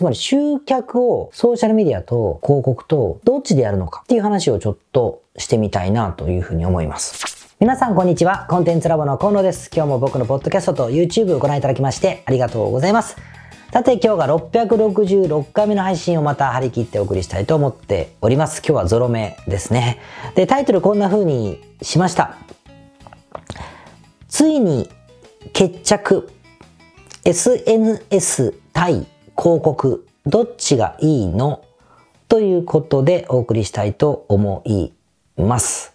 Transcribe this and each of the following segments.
つまり集客をソーシャルメディアと広告とどっちでやるのかっていう話をちょっとしてみたいなというふうに思います。皆さんこんにちは。コンテンツラボの河野です。今日も僕のポッドキャストと YouTube をご覧いただきましてありがとうございます。さて今日が666回目の配信をまた張り切ってお送りしたいと思っております。今日はゾロ目ですね。で、タイトルこんな風にしました。ついに決着 SNS 対広告どっちがいいの？ということでお送りしたいと思います。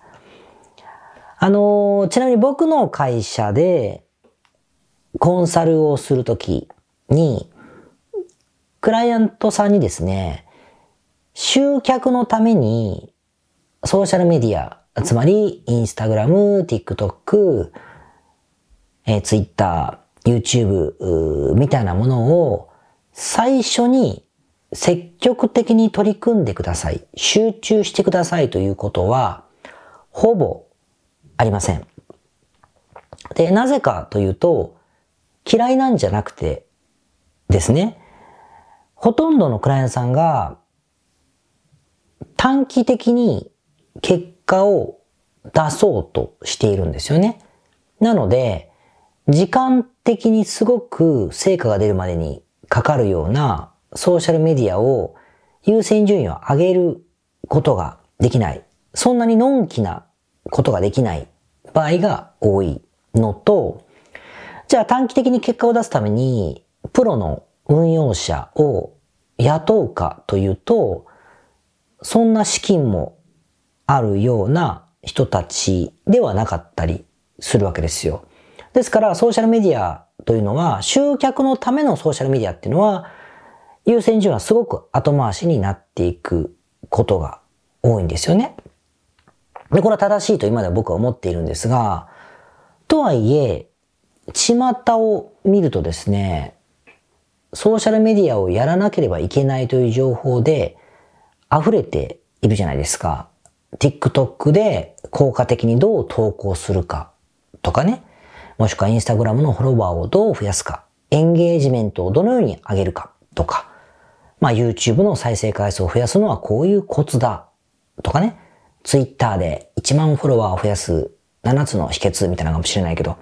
あのちなみに僕の会社でコンサルをするときに、クライアントさんにですね、集客のためにソーシャルメディア、つまりインスタグラム、TikTok、えー、Twitter、YouTube みたいなものを最初に積極的に取り組んでください。集中してくださいということは、ほぼありません。で、なぜかというと、嫌いなんじゃなくてですね、ほとんどのクライアントさんが短期的に結果を出そうとしているんですよね。なので、時間的にすごく成果が出るまでにかかるようなソーシャルメディアを優先順位を上げることができない。そんなにのんきなことができない場合が多いのと、じゃあ短期的に結果を出すために、プロの運用者を雇うかというと、そんな資金もあるような人たちではなかったりするわけですよ。ですから、ソーシャルメディアというのは、集客のためのソーシャルメディアっていうのは、優先順位はすごく後回しになっていくことが多いんですよね。で、これは正しいと今では僕は思っているんですが、とはいえ、巷を見るとですね、ソーシャルメディアをやらなければいけないという情報で溢れているじゃないですか。TikTok で効果的にどう投稿するかとかね。もしくはインスタグラムのフォロワーをどう増やすか、エンゲージメントをどのように上げるかとか、まあ YouTube の再生回数を増やすのはこういうコツだとかね、Twitter で1万フォロワーを増やす7つの秘訣みたいなのかもしれないけど、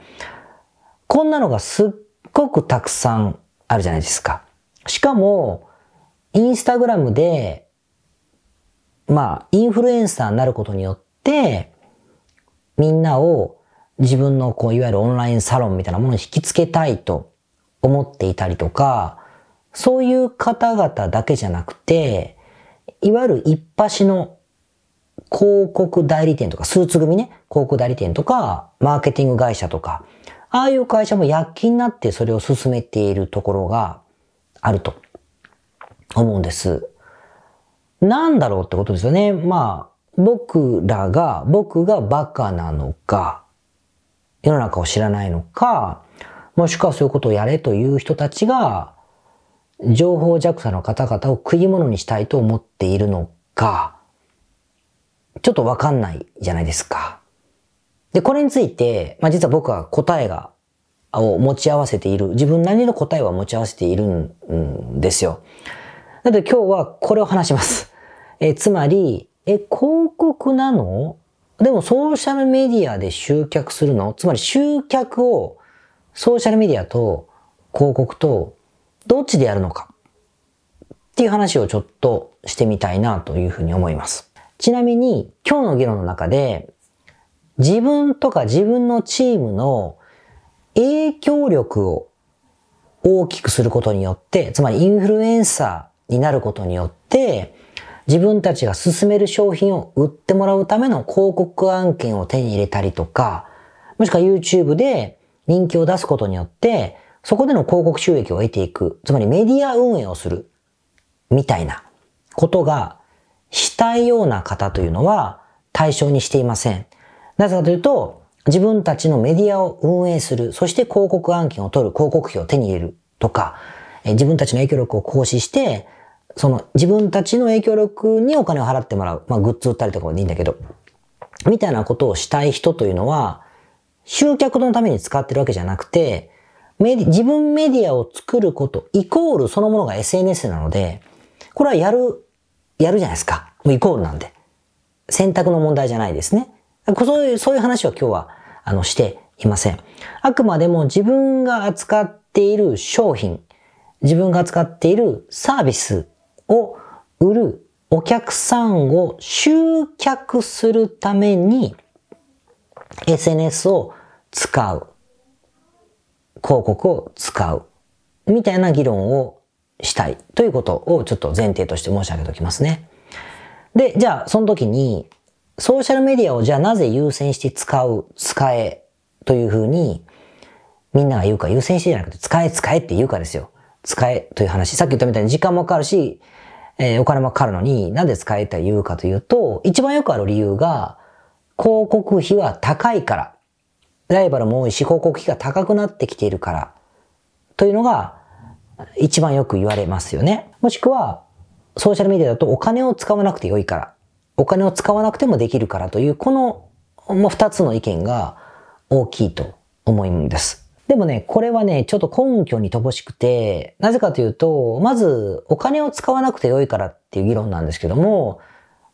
こんなのがすっごくたくさんあるじゃないですか。しかも、インスタグラムで、まあ、インフルエンサーになることによって、みんなを自分のこう、いわゆるオンラインサロンみたいなものに引きつけたいと思っていたりとか、そういう方々だけじゃなくて、いわゆる一発の広告代理店とか、スーツ組ね、広告代理店とか、マーケティング会社とか、ああいう会社も躍起になってそれを進めているところがあると思うんです。なんだろうってことですよね。まあ、僕らが、僕がバカなのか、世の中を知らないのか、もしくはそういうことをやれという人たちが、情報弱者の方々を食い物にしたいと思っているのか、ちょっとわかんないじゃないですか。で、これについて、まあ、実は僕は答えが、を持ち合わせている、自分なりの答えは持ち合わせているんですよ。なので今日はこれを話します。え、つまり、え、広告なの？でもソーシャルメディアで集客するの？つまり集客をソーシャルメディアと広告とどっちでやるのか？っていう話をちょっとしてみたいなというふうに思います。ちなみに今日の議論の中で自分とか自分のチームの影響力を大きくすることによって、つまりインフルエンサーになることによって、自分たちが進める商品を売ってもらうための広告案件を手に入れたりとか、もしくは YouTube で人気を出すことによって、そこでの広告収益を得ていく、つまりメディア運営をする、みたいな。ことがしたいような方というのは対象にしていません。なぜかというと、自分たちのメディアを運営する、そして広告案件を取る。広告費を手に入れる。とか、自分たちの影響力を行使して、その自分たちの影響力にお金を払ってもらう。まあグッズ売ったりとかでいいんだけど、みたいなことをしたい人というのは、集客のために使ってるわけじゃなくて、メディ自分メディアを作ることイコールそのものが SNS なので、これはやる、やるじゃないですか。もうイコールなんで。選択の問題じゃないですね。そういう、そういう話は今日は、あの、していません。あくまでも自分が扱っている商品、自分が扱っているサービスを売るお客さんを集客するために SNS を使う。広告を使う。みたいな議論をしたいということをちょっと前提として申し上げておきますね。で、じゃあその時にソーシャルメディアをじゃあなぜ優先して使う、使えというふうにみんなが言うか優先してじゃなくて使え使えって言うかですよ。使えという話。さっき言ったみたいに時間もかかるし、えー、お金もかかるのになんで使えと言うかというと、一番よくある理由が広告費は高いから。ライバルも多いし広告費が高くなってきているから。というのが一番よく言われますよね。もしくは、ソーシャルメディアだとお金を使わなくてよいから。お金を使わなくてもできるからという、この、もう二つの意見が大きいと思うんです。でもね、これはね、ちょっと根拠に乏しくて、なぜかというと、まずお金を使わなくてよいからっていう議論なんですけども、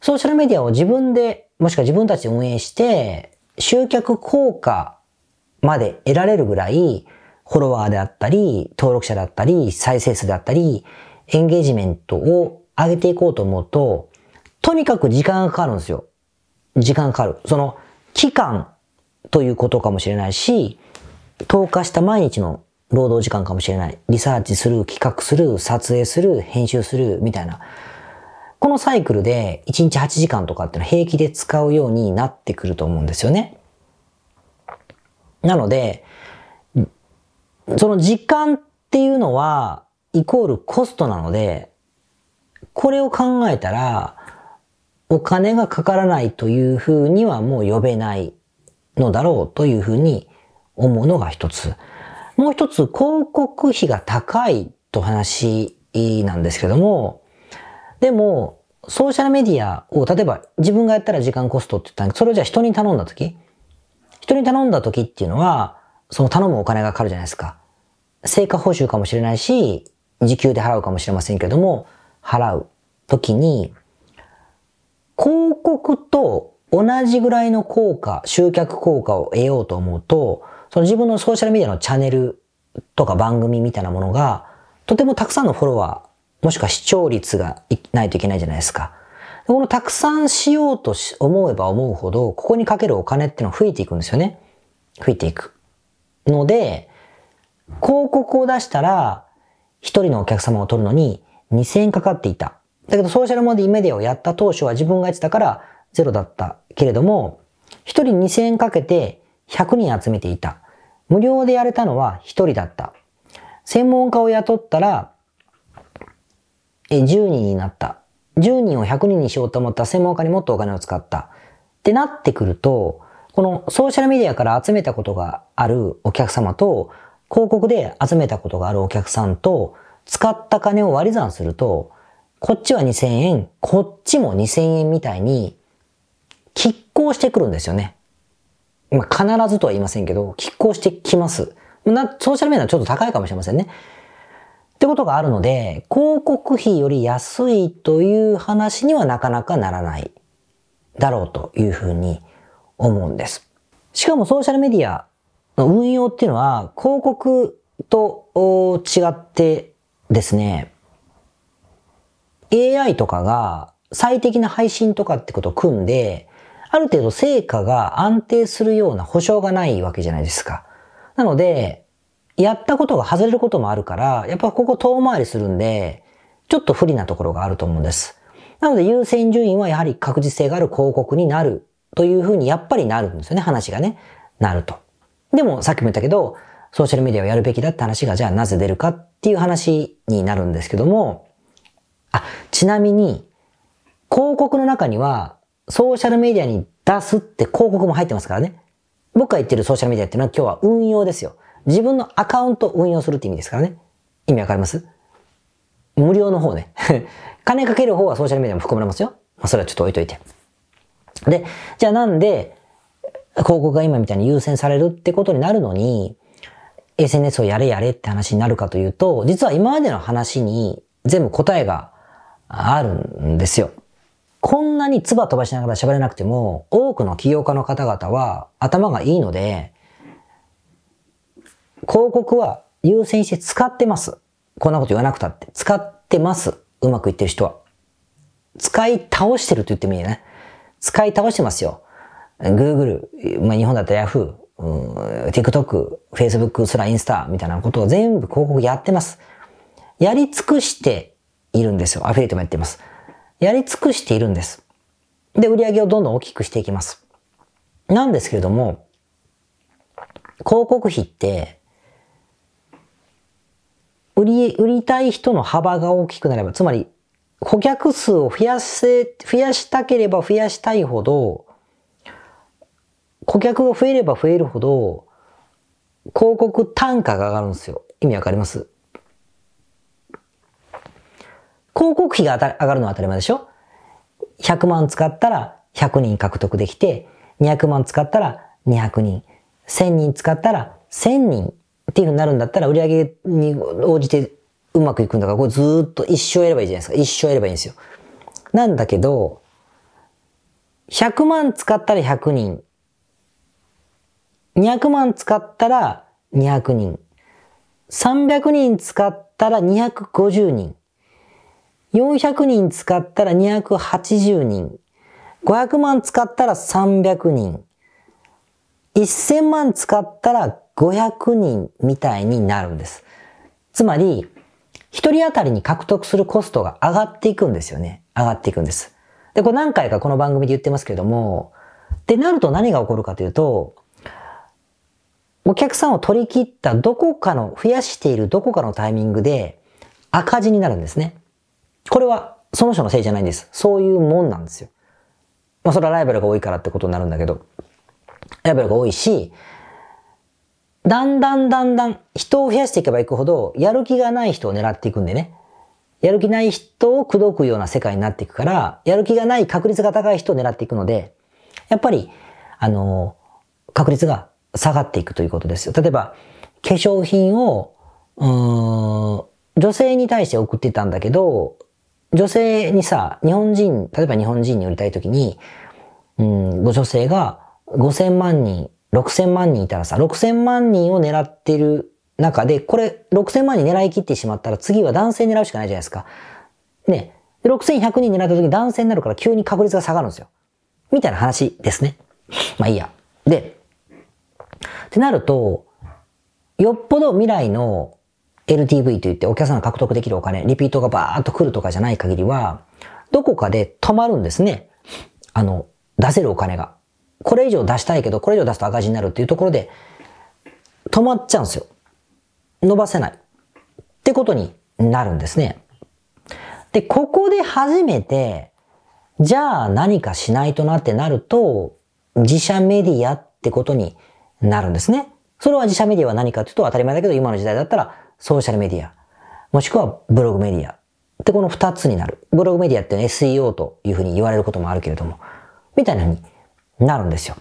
ソーシャルメディアを自分で、もしくは自分たちで運営して、集客効果まで得られるぐらい、フォロワーであったり、登録者だったり、再生数であったり、エンゲージメントを上げていこうと思うと、とにかく時間がかかるんですよ。時間かかる。その、期間ということかもしれないし、投下した毎日の労働時間かもしれない。リサーチする、企画する、撮影する、編集する、みたいな。このサイクルで1日8時間とかっていうのは平気で使うようになってくると思うんですよね。なので、その時間っていうのは、イコールコストなので、これを考えたら、お金がかからないというふうにはもう呼べないのだろうというふうに思うのが一つ。もう一つ、広告費が高いと話なんですけども、でも、ソーシャルメディアを、例えば自分がやったら時間コストって言ったんだけど、それをじゃあ人に頼んだとき、人に頼んだときっていうのは、その頼むお金がかかるじゃないですか。成果報酬かもしれないし、時給で払うかもしれませんけども、払うときに、広告と同じぐらいの効果、集客効果を得ようと思うと、その自分のソーシャルメディアのチャンネルとか番組みたいなものが、とてもたくさんのフォロワー、もしくは視聴率がないといけないじゃないですか。このたくさんしようと思えば思うほど、ここにかけるお金っていうのは増えていくんですよね。増えていく。ので、広告を出したら、一人のお客様を取るのに2000円かかっていた。だけどソーシャルメディアをやった当初は自分がやってたからゼロだったけれども、一人2000円かけて100人集めていた。無料でやれたのは一人だった。専門家を雇ったら、え、10人になった。10人を100人にしようと思った専門家にもっとお金を使った。ってなってくると、このソーシャルメディアから集めたことがあるお客様と、広告で集めたことがあるお客さんと、使った金を割り算すると、こっちは2000円、こっちも2000円みたいに、拮抗してくるんですよね。まあ、必ずとは言いませんけど、拮抗してきます。な、ソーシャルメディアはちょっと高いかもしれませんね。ってことがあるので、広告費より安いという話にはなかなかならないだろうというふうに思うんです。しかもソーシャルメディアの運用っていうのは広告と違ってですね、AI とかが最適な配信とかってことを組んで、ある程度成果が安定するような保証がないわけじゃないですか。なので、やったことが外れることもあるから、やっぱここ遠回りするんで、ちょっと不利なところがあると思うんです。なので優先順位はやはり確実性がある広告になるというふうにやっぱりなるんですよね、話がね。なると。でもさっきも言ったけど、ソーシャルメディアをやるべきだって話がじゃあなぜ出るかっていう話になるんですけども、あ、ちなみに、広告の中には、ソーシャルメディアに出すって広告も入ってますからね。僕が言ってるソーシャルメディアっていうのは今日は運用ですよ。自分のアカウントを運用するって意味ですからね。意味わかります？無料の方ね。金かける方はソーシャルメディアも含まれますよ。まあ、それはちょっと置いといて。で、じゃあなんで、広告が今みたいに優先されるってことになるのに、SNS をやれやれって話になるかというと、実は今までの話に全部答えがあるんですよ。こんなに唾飛ばしながら喋れなくても、多くの起業家の方々は頭がいいので、広告は優先して使ってます。こんなこと言わなくたって。使ってます。うまくいってる人は。使い倒してると言ってもいいね。使い倒してますよ。Google、まあ、日本だったら Yahoo、TikTok、Facebook、すらインスタみたいなことを全部広告やってます。やり尽くしているんですよ。アフィリエイトもやってます。やり尽くしているんです。で、売り上げをどんどん大きくしていきます。なんですけれども、広告費って、売り、売りたい人の幅が大きくなれば、つまり、顧客数を増やせ、増やしたければ増やしたいほど、顧客が増えれば増えるほど、広告単価が上がるんですよ。意味わかります？広告費が上がるのは当たり前でしょ ?100 万使ったら100人獲得できて、200万使ったら200人、1000人使ったら1000人っていう風になるんだったら売り上げに応じてうまくいくんだから、これずっと一生やればいいじゃないですか。一生やればいいんですよ。なんだけど、100万使ったら100人、200万使ったら200人。300人使ったら250人。400人使ったら280人。500万使ったら300人。1000万使ったら500人みたいになるんです。つまり、一人当たりに獲得するコストが上がっていくんですよね。上がっていくんです。で、これ何回かこの番組で言ってますけれども、で、なると何が起こるかというと、お客さんを取り切ったどこかの、増やしているどこかのタイミングで赤字になるんですね。これはその人のせいじゃないんです。そういうもんなんですよ。まあそれはライバルが多いからってことになるんだけど、ライバルが多いし、だんだんだんだん人を増やしていけばいくほど、やる気がない人を狙っていくんでね。やる気ない人を口説くような世界になっていくから、やる気がない確率が高い人を狙っていくので、やっぱり、あの、確率が下がっていくということですよ。例えば、化粧品を、うーん、女性に対して送ってたんだけど、女性にさ、日本人、例えば日本人に売りたいときに、うん、ご女性が5000万人、6000万人いたらさ、6000万人を狙ってる中で、これ6000万人狙い切ってしまったら次は男性狙うしかないじゃないですか。ね。6100人狙った時に男性になるから急に確率が下がるんですよ。みたいな話ですね。まあいいや。で、ってなると、よっぽど未来の LTV と言ってお客さんが獲得できるお金、リピートがバーッと来るとかじゃない限りは、どこかで止まるんですね。あの、出せるお金が。これ以上出したいけど、これ以上出すと赤字になるっていうところで、止まっちゃうんですよ。伸ばせない。ってことになるんですね。で、ここで初めて、じゃあ何かしないとなってなると、自社メディアってことになるんですね。それは自社メディアは何かというと当たり前だけど、今の時代だったらソーシャルメディア、もしくはブログメディア。ってこの二つになる。ブログメディアって SEO というふうに言われることもあるけれども、みたいなになるんですよ。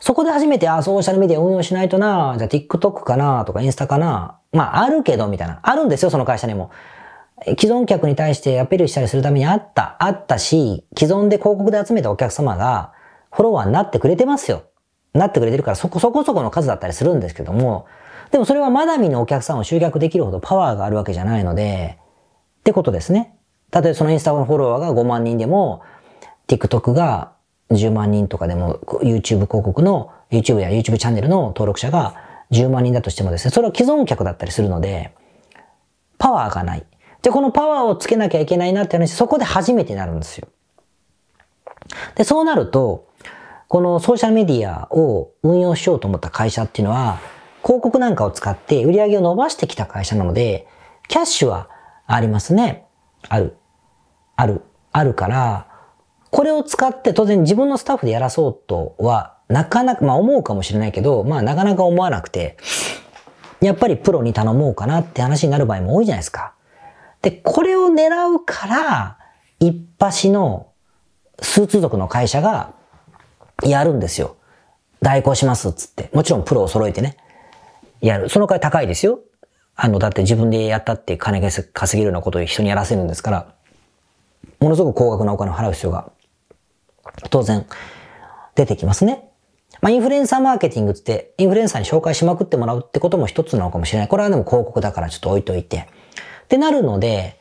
そこで初めて、あ、ソーシャルメディア運用しないとな、じゃあ TikTok かな、とかインスタかな。まあ、あるけど、みたいな。あるんですよ、その会社にも。既存客に対してアピールしたりするためにあった、あったし、既存で広告で集めたお客様がフォロワーになってくれてますよ。なってくれてるからそこそこそこの数だったりするんですけども、でもそれはまだ見のお客さんを集客できるほどパワーがあるわけじゃないので、ってことですね。例えばそのインスタのフォロワーが5万人でも、TikTok が10万人とかでも、YouTube 広告の、YouTube や YouTube チャンネルの登録者が10万人だとしてもですね、それは既存客だったりするので、パワーがない。じゃこのパワーをつけなきゃいけないなって話、そこで初めてなるんですよ。で、そうなると、このソーシャルメディアを運用しようと思った会社っていうのは、広告なんかを使って売り上げを伸ばしてきた会社なので、キャッシュはありますね。ある。ある。あるから、これを使って当然自分のスタッフでやらそうとは、なかなか、まあ思うかもしれないけど、まあなかなか思わなくて、やっぱりプロに頼もうかなって話になる場合も多いじゃないですか。で、これを狙うから、一発のスーツ族の会社がやるんですよ。代行しますっつって。もちろんプロを揃えてね。やる。その代わり高いですよ。あの、だって自分でやったって金稼げるようなことを人にやらせるんですから、ものすごく高額なお金を払う必要が、当然、出てきますね。まあ、インフルエンサーマーケティングって、インフルエンサーに紹介しまくってもらうってことも一つなのかもしれない。これはでも広告だからちょっと置いといて。ってなるので、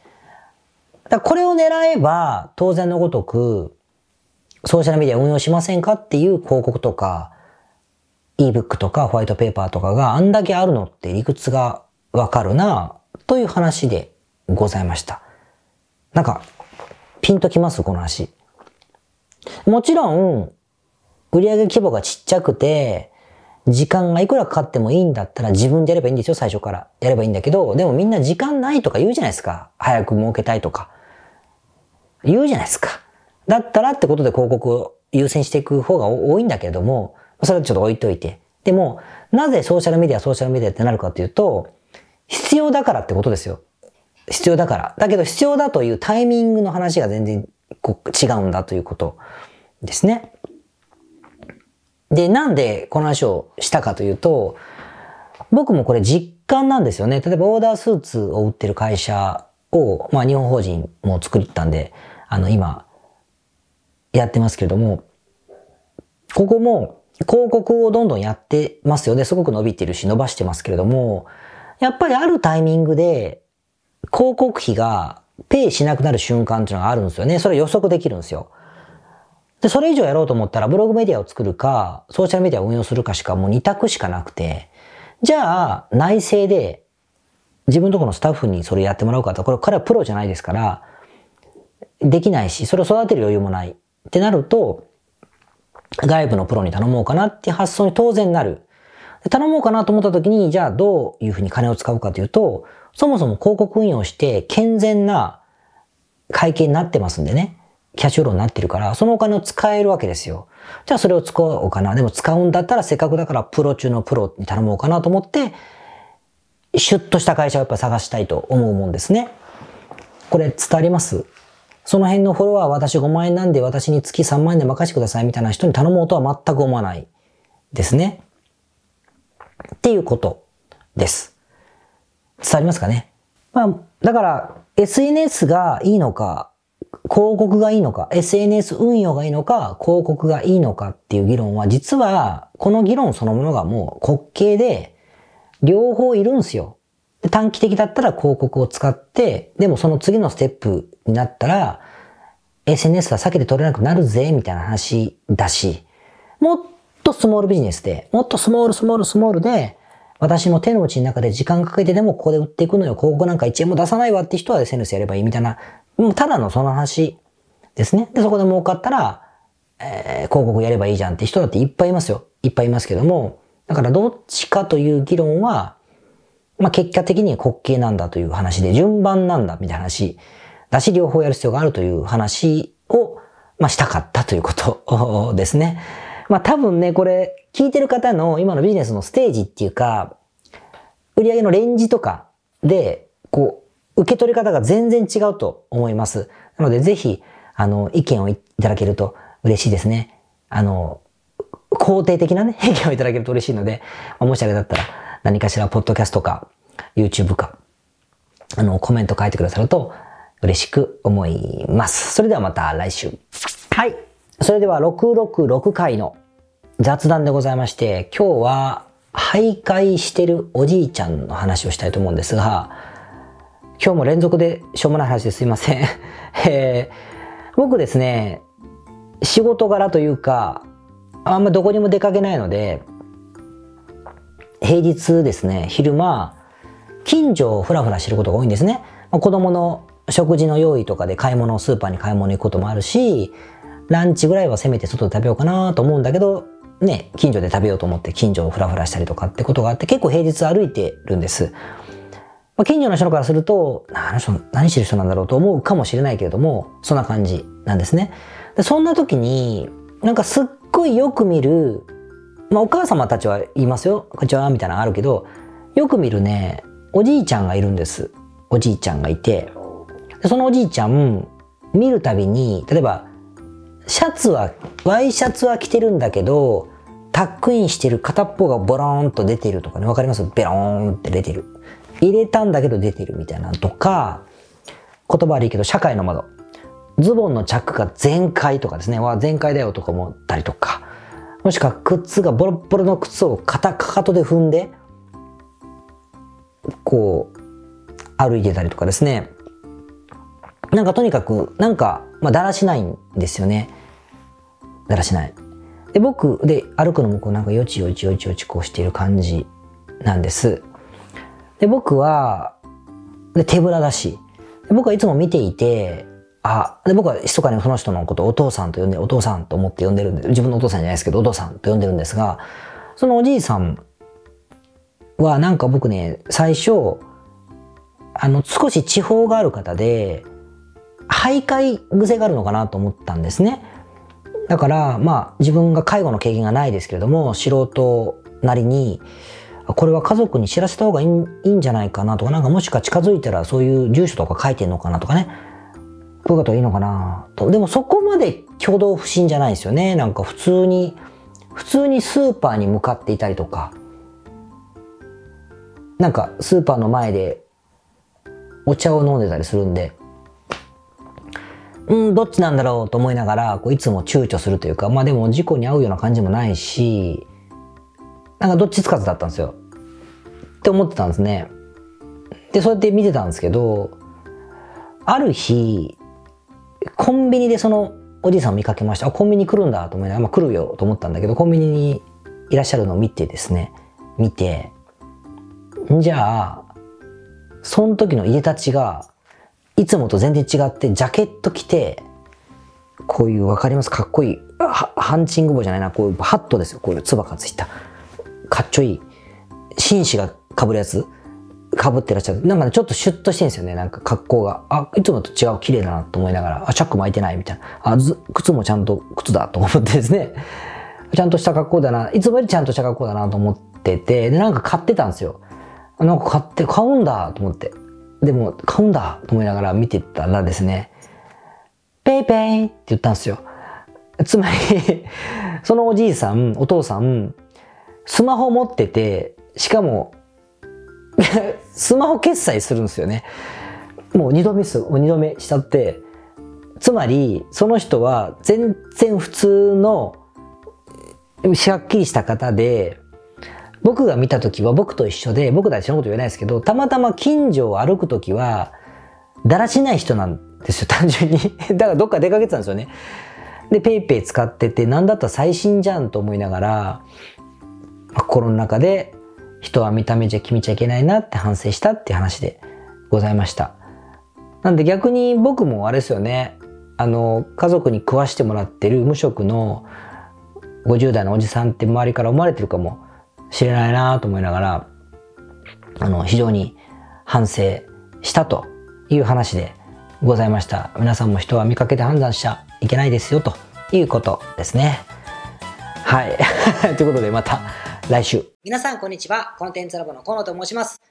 だこれを狙えば、当然のごとく、ソーシャルメディア運用しませんかっていう広告とか、ebook とかホワイトペーパーとかがあんだけあるのって理屈がわかるな、という話でございました。なんか、ピンときます？この話。もちろん、売上規模がちっちゃくて、時間がいくらかかってもいいんだったら自分でやればいいんですよ、最初から。やればいいんだけど、でもみんな時間ないとか言うじゃないですか。早く儲けたいとか。言うじゃないですか。だったらってことで広告を優先していく方が多いんだけれども、それはちょっと置いといて。でも、なぜソーシャルメディア、ソーシャルメディアってなるかっていうと、必要だからってことですよ。必要だから。だけど必要だというタイミングの話が全然違うんだということですね。で、なんでこの話をしたかというと、僕もこれ実感なんですよね。例えばオーダースーツを売ってる会社を、まあ日本法人も作ったんで、あの今、やってますけれども、ここも広告をどんどんやってますよね。すごく伸びてるし伸ばしてますけれども、やっぱりあるタイミングで広告費がペイしなくなる瞬間っていうのがあるんですよね。それ予測できるんですよ。で、それ以上やろうと思ったらブログメディアを作るか、ソーシャルメディアを運用するかしかもう2択しかなくて、じゃあ内政で自分とこのスタッフにそれやってもらうかと、これ彼はプロじゃないですから、できないし、それを育てる余裕もない。ってなると、外部のプロに頼もうかなって発想に当然なる。頼もうかなと思った時に、じゃあどういうふうに金を使うかというと、そもそも広告運用して健全な会計になってますんでね。キャッシュフローになってるから、そのお金を使えるわけですよ。じゃあそれを使おうかな。でも使うんだったらせっかくだからプロ中のプロに頼もうかなと思って、シュッとした会社をやっぱ探したいと思うもんですね。これ伝わります？その辺のフォロワー私5万円なんで私に月3万円で任せてくださいみたいな人に頼もうとは全く思わないですね。っていうことです。伝わりますかね？まあ、だから SNS がいいのか、広告がいいのか、SNS 運用がいいのか、広告がいいのかっていう議論は、実は、この議論そのものがもう滑稽で、両方いるんですよ。短期的だったら広告を使って、でもその次のステップになったら、SNS は避けて取れなくなるぜ、みたいな話だし、もっとスモールビジネスで、もっとスモールスモールスモールで、私の手の内の中で時間かけてでもここで売っていくのよ、広告なんか1円も出さないわって人は SNS やればいいみたいなもうただのその話ですね。で、そこで儲かったら、えー、広告やればいいじゃんって人だっていっぱいいますよ。いっぱいいますけども、だからどっちかという議論は、まあ、結果的に滑稽なんだという話で、順番なんだみたいな話だし、両方やる必要があるという話を、まあ、したかったということですね。まあ、多分ね、これ、聞いてる方の今のビジネスのステージっていうか、売上のレンジとかで、こう、受け取り方が全然違うと思います。なので、ぜひ、あの、意見をいただけると嬉しいですね。あの、肯定的なね、意見をいただけると嬉しいので、まあ、もしあれだったら、何かしら、ポッドキャストか、YouTube か、あの、コメント書いてくださると嬉しく思います。それではまた来週。はい。それでは666回の雑談でございまして、今日は徘徊してるおじいちゃんの話をしたいと思うんですが、今日も連続でしょうもない話ですいません。えー、僕ですね、仕事柄というか、あんまどこにも出かけないので、平日ですね、昼間、近所をふらふらしてることが多いんですね。子供の食事の用意とかで買い物を、スーパーに買い物行くこともあるし、ランチぐらいはせめて外で食べようかなと思うんだけど、ね、近所で食べようと思って近所をふらふらしたりとかってことがあって結構平日歩いてるんです。まあ、近所の人からすると、あの人何してる人なんだろうと思うかもしれないけれども、そんな感じなんですね。でそんな時に、なんかすっごいよく見る、まあお母様たちは言いますよ。こんにちは、みたいなのあるけど、よく見るね、おじいちゃんがいるんです。おじいちゃんがいて。でそのおじいちゃん、見るたびに、例えば、シャツは、ワイシャツは着てるんだけど、タックインしてる片っぽがボローンと出てるとかね、わかります？ベローンって出てる。入れたんだけど出てるみたいなとか、言葉悪いけど社会の窓。ズボンのチャックが全開とかですね。わ、全開だよとか思ったりとか。もしくは靴がボロボロの靴を片かかとで踏んで、こう、歩いてたりとかですね。なんかとにかく、なんか、まあ、だらしないんですよね。だらしない。で、僕、で、歩くのもこうなんかよちよちよちよちこうしている感じなんです。で、僕は、で手ぶらだし、僕はいつも見ていて、あ、で、僕は密かにその人のことをお父さんと呼んで、お父さんと思って呼んでるんで、自分のお父さんじゃないですけど、お父さんと呼んでるんですが、そのおじいさんはなんか僕ね、最初、あの、少し地方がある方で、徘徊癖があるのかなと思ったんですね。だから、まあ、自分が介護の経験がないですけれども、素人なりに、これは家族に知らせた方がいいんじゃないかなとか、なんかもしか近づいたらそういう住所とか書いてんのかなとかね。こういうこといいのかなと。でもそこまで挙動不審じゃないですよね。なんか普通に、普通にスーパーに向かっていたりとか、なんかスーパーの前でお茶を飲んでたりするんで、うん、どっちなんだろうと思いながら、こういつも躊躇するというか、まあでも事故に遭うような感じもないし、なんかどっちつかずだったんですよ。って思ってたんですね。で、そうやって見てたんですけど、ある日、コンビニでそのおじいさんを見かけました。あ、コンビニ来るんだと思いながら、まあ、来るよと思ったんだけど、コンビニにいらっしゃるのを見てですね、見て、じゃあ、その時の家立ちが、いつもと全然違って、ジャケット着て、こういう、わかります？かっこいい。ハンチング帽じゃないな、こういうハットですよ。こういうつばがついた。かっちょいい。紳士が被るやつ。被ってらっしゃる。なんかね、ちょっとシュッとしてるんですよね。なんか格好が。あ、いつもと違う、綺麗だなと思いながら、あ、チャック巻いてないみたいな。あ、靴もちゃんと靴だと思ってですね。ちゃんとした格好だな。いつもよりちゃんとした格好だなと思ってて、で、なんか買ってたんですよ。なんか買って、買うんだと思って。でも、買うんだと思いながら見てたらですね、ペイペイって言ったんですよ。つまり そのおじいさん、お父さん、スマホ持ってて、しかも スマホ決済するんですよね。もう二度見す、二度目しちゃって、つまり、その人は全然普通の、しゃっきりした方で、僕が見た時は僕と一緒で、僕たちのこと言えないですけど、たまたま近所を歩く時は、だらしない人なんですよ、単純に。だからどっか出かけてたんですよね。で、ペイペイ使ってて、なんだったら最新じゃんと思いながら、心の中で人は見た目じゃ決めちゃいけないなって反省したって話でございました。なんで逆に僕もあれですよね、あの、家族に食わしてもらってる無職の50代のおじさんって周りから思われてるかも知れないなと思いながら、あの、非常に反省したという話でございました。皆さんも人は見かけて判断しちゃいけないですよということですね。はい。ということでまた来週。皆さん、こんにちは。コンテンツラボの河野と申します。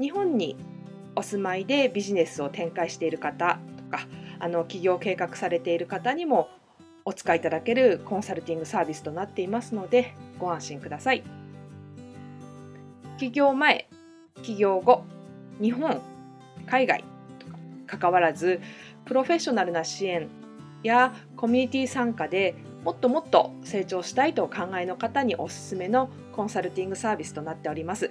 日本にお住まいでビジネスを展開している方とかあの起業計画されている方にもお使いいただけるコンサルティングサービスとなっていますのでご安心ください。起業前起業後日本海外とか関わらずプロフェッショナルな支援やコミュニティ参加でもっともっと成長したいとお考えの方におすすめのコンサルティングサービスとなっております。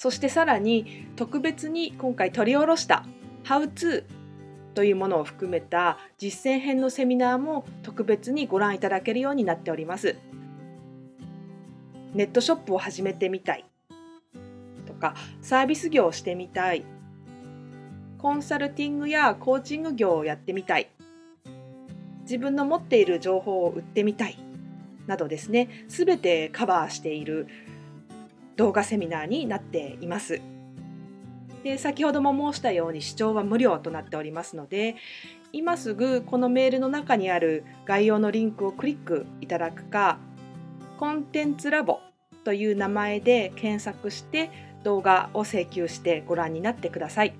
そしてさらに特別に今回取り下ろした「How to」というものを含めた実践編のセミナーも特別にご覧いただけるようになっております。ネットショップを始めてみたいとかサービス業をしてみたいコンサルティングやコーチング業をやってみたい自分の持っている情報を売ってみたいなどですね全てカバーしている動画セミナーになっています。で先ほども申したように視聴は無料となっておりますので今すぐこのメールの中にある概要のリンクをクリックいただくかコンテンツラボという名前で検索して動画を請求してご覧になってください。